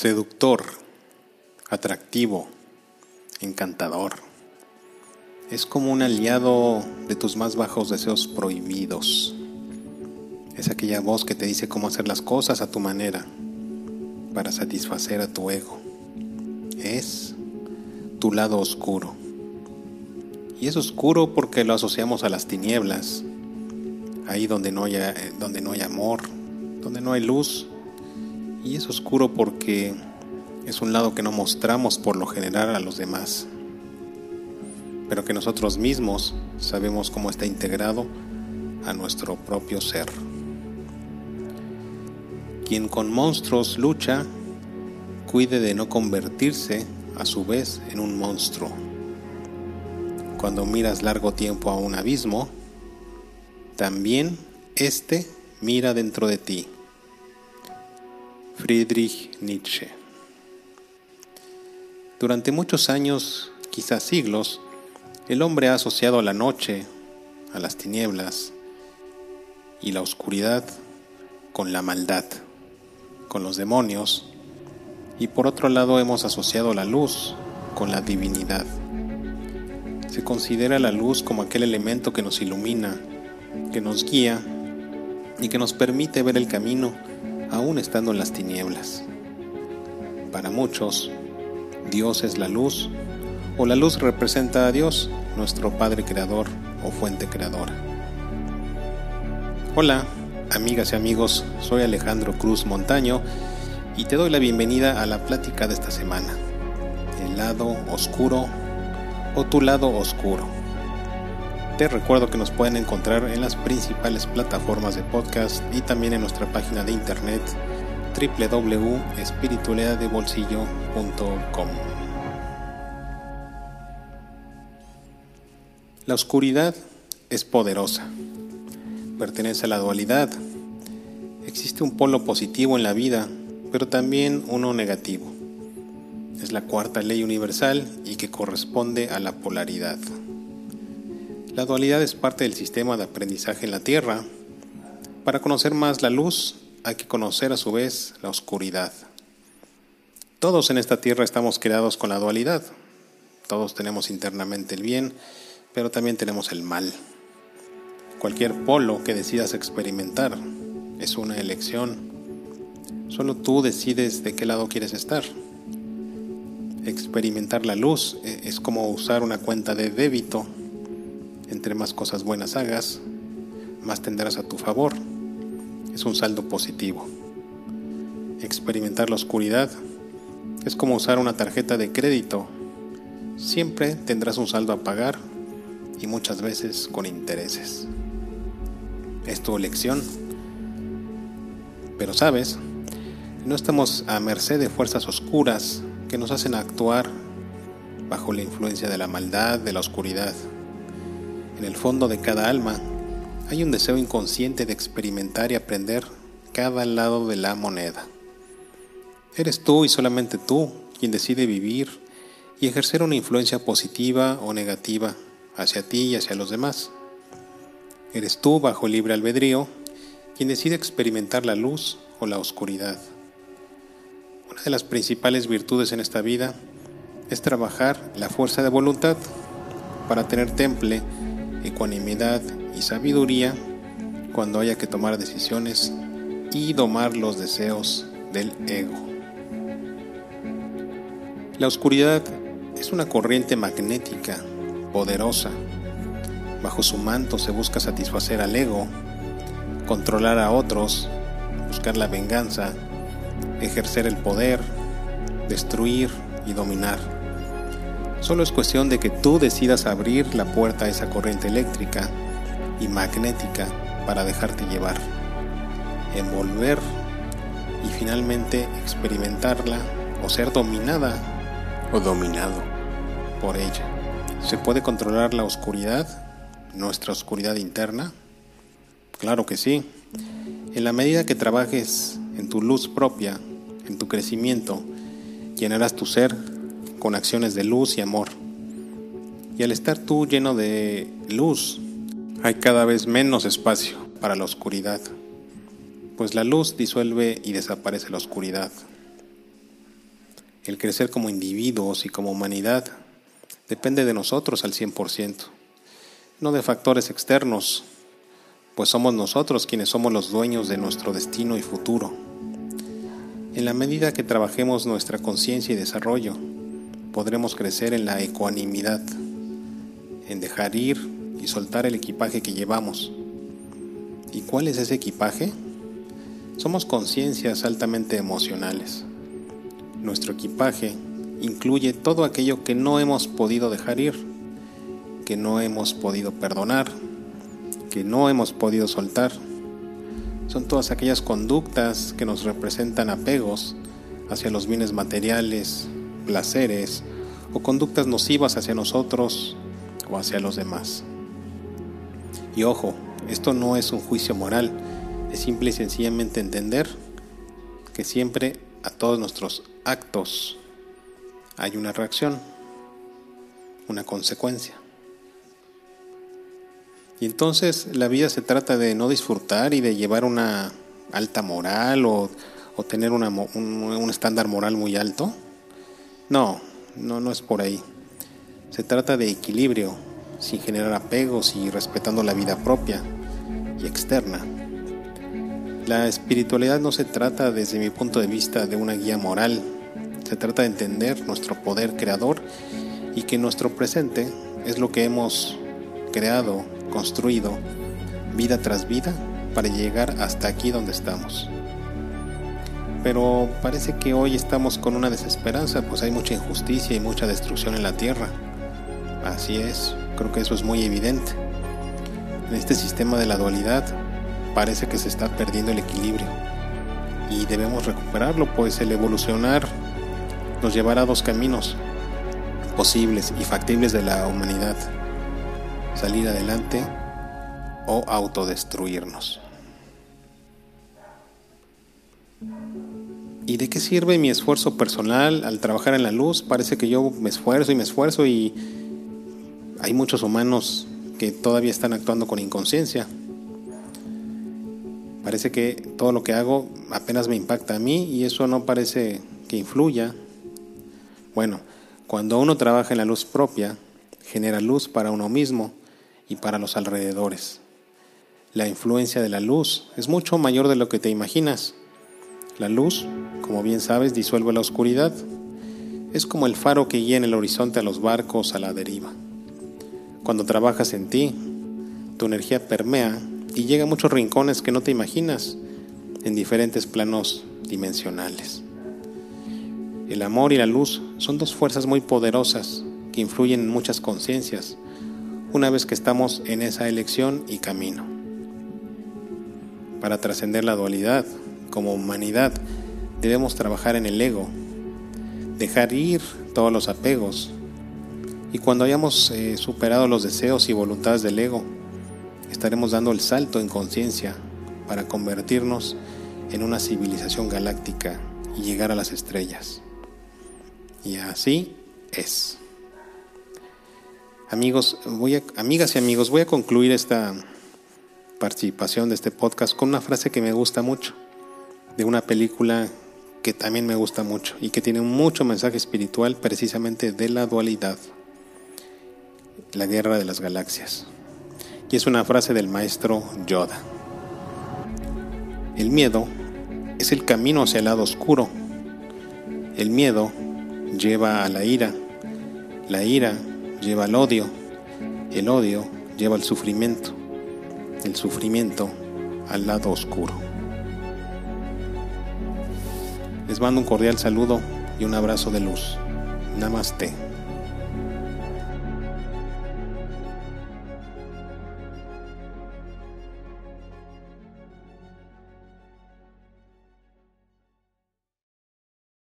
seductor, atractivo, encantador. Es como un aliado de tus más bajos deseos prohibidos. Es aquella voz que te dice cómo hacer las cosas a tu manera para satisfacer a tu ego. Es tu lado oscuro. Y es oscuro porque lo asociamos a las tinieblas, ahí donde no hay, donde no hay amor, donde no hay luz. Y es oscuro porque es un lado que no mostramos por lo general a los demás, pero que nosotros mismos sabemos cómo está integrado a nuestro propio ser. Quien con monstruos lucha, cuide de no convertirse a su vez en un monstruo. Cuando miras largo tiempo a un abismo, también éste mira dentro de ti. Friedrich Nietzsche. Durante muchos años, quizás siglos, el hombre ha asociado la noche, a las tinieblas y la oscuridad con la maldad con los demonios, y por otro lado hemos asociado la luz con la divinidad. Se considera la luz como aquel elemento que nos ilumina, que nos guía y que nos permite ver el camino aún estando en las tinieblas. Para muchos, Dios es la luz o la luz representa a Dios, nuestro Padre Creador o Fuente Creadora. Hola, amigas y amigos, soy Alejandro Cruz Montaño y te doy la bienvenida a la plática de esta semana, el lado oscuro o tu lado oscuro. Te recuerdo que nos pueden encontrar en las principales plataformas de podcast y también en nuestra página de internet www.espiritualidadebolsillo.com. La oscuridad es poderosa pertenece a la dualidad. Existe un polo positivo en la vida, pero también uno negativo. Es la cuarta ley universal y que corresponde a la polaridad. La dualidad es parte del sistema de aprendizaje en la Tierra. Para conocer más la luz hay que conocer a su vez la oscuridad. Todos en esta Tierra estamos creados con la dualidad. Todos tenemos internamente el bien, pero también tenemos el mal. Cualquier polo que decidas experimentar es una elección. Solo tú decides de qué lado quieres estar. Experimentar la luz eh, es como usar una cuenta de débito. Entre más cosas buenas hagas, más tendrás a tu favor. Es un saldo positivo. Experimentar la oscuridad es como usar una tarjeta de crédito. Siempre tendrás un saldo a pagar y muchas veces con intereses es tu elección. Pero sabes, no estamos a merced de fuerzas oscuras que nos hacen actuar bajo la influencia de la maldad, de la oscuridad. En el fondo de cada alma hay un deseo inconsciente de experimentar y aprender cada lado de la moneda. Eres tú y solamente tú quien decide vivir y ejercer una influencia positiva o negativa hacia ti y hacia los demás. Eres tú, bajo libre albedrío, quien decide experimentar la luz o la oscuridad. Una de las principales virtudes en esta vida es trabajar la fuerza de voluntad para tener temple, ecuanimidad y sabiduría cuando haya que tomar decisiones y domar los deseos del ego. La oscuridad es una corriente magnética poderosa Bajo su manto se busca satisfacer al ego, controlar a otros, buscar la venganza, ejercer el poder, destruir y dominar. Solo es cuestión de que tú decidas abrir la puerta a esa corriente eléctrica y magnética para dejarte llevar, envolver y finalmente experimentarla o ser dominada o dominado por ella. ¿Se puede controlar la oscuridad? nuestra oscuridad interna? Claro que sí. En la medida que trabajes en tu luz propia, en tu crecimiento, llenarás tu ser con acciones de luz y amor. Y al estar tú lleno de luz, hay cada vez menos espacio para la oscuridad, pues la luz disuelve y desaparece la oscuridad. El crecer como individuos y como humanidad depende de nosotros al 100%, no de factores externos, pues somos nosotros quienes somos los dueños de nuestro destino y futuro. En la medida que trabajemos nuestra conciencia y desarrollo, podremos crecer en la ecuanimidad, en dejar ir y soltar el equipaje que llevamos. ¿Y cuál es ese equipaje? Somos conciencias altamente emocionales. Nuestro equipaje incluye todo aquello que no hemos podido dejar ir, que no hemos podido perdonar, que no hemos podido soltar. Son todas aquellas conductas que nos representan apegos hacia los bienes materiales, placeres o conductas nocivas hacia nosotros o hacia los demás. Y ojo, esto no es un juicio moral, es simple y sencillamente entender que siempre a todos nuestros actos hay una reacción, una consecuencia. Y entonces la vida se trata de no disfrutar y de llevar una alta moral o, tener un, un estándar moral muy alto. No, no, no es por ahí. Se trata de equilibrio, sin generar apegos y respetando la vida propia y externa. La espiritualidad no se trata desde mi punto de vista de una guía moral, se trata de entender nuestro poder creador y que nuestro presente es lo que hemos creado, construido, vida tras vida, para llegar hasta aquí donde estamos. Pero parece que hoy estamos con una desesperanza, pues hay mucha injusticia y mucha destrucción en la tierra. Así es, creo que eso es muy evidente. En este sistema de la dualidad parece que se está perdiendo el equilibrio y debemos recuperarlo, pues el evolucionar nos llevará a dos caminos posibles y factibles de la humanidad. Salir adelante o autodestruirnos. ¿Y de qué sirve mi esfuerzo personal al trabajar en la luz? Parece que yo me esfuerzo y me esfuerzo y hay muchos humanos que todavía están actuando con inconsciencia. Parece que todo lo que hago apenas me impacta a mí y eso no parece que influya bueno, cuando uno trabaja en la luz propia, genera luz para uno mismo y para los alrededores. La influencia de la luz es mucho mayor de lo que te imaginas. La luz, como bien sabes, disuelve la oscuridad. Es como el faro que guía en el horizonte a los barcos a la deriva. Cuando trabajas en ti, tu energía permea y llega a muchos rincones que no te imaginas, en diferentes planos dimensionales. El amor y la luz son dos fuerzas muy poderosas que influyen en muchas conciencias una vez que estamos en esa elección y camino. Para trascender la dualidad, como humanidad, debemos trabajar en el ego, dejar ir todos los apegos, y cuando hayamos eh, superado los deseos y voluntades del ego, estaremos dando el salto en conciencia para convertirnos en una civilización galáctica y llegar a las estrellas. Y así es. Amigos, voy a, amigas y amigos, voy a concluir esta participación de este podcast con una frase que me gusta mucho, de una película que también me gusta mucho y que tiene mucho mensaje espiritual precisamente de la dualidad, la guerra de las galaxias. Y es una frase del maestro Yoda. El miedo es el camino hacia el lado oscuro. El miedo lleva a la ira, la ira lleva al odio, el odio lleva al sufrimiento, el sufrimiento al lado oscuro. Les mando un cordial saludo y un abrazo de luz. Namaste.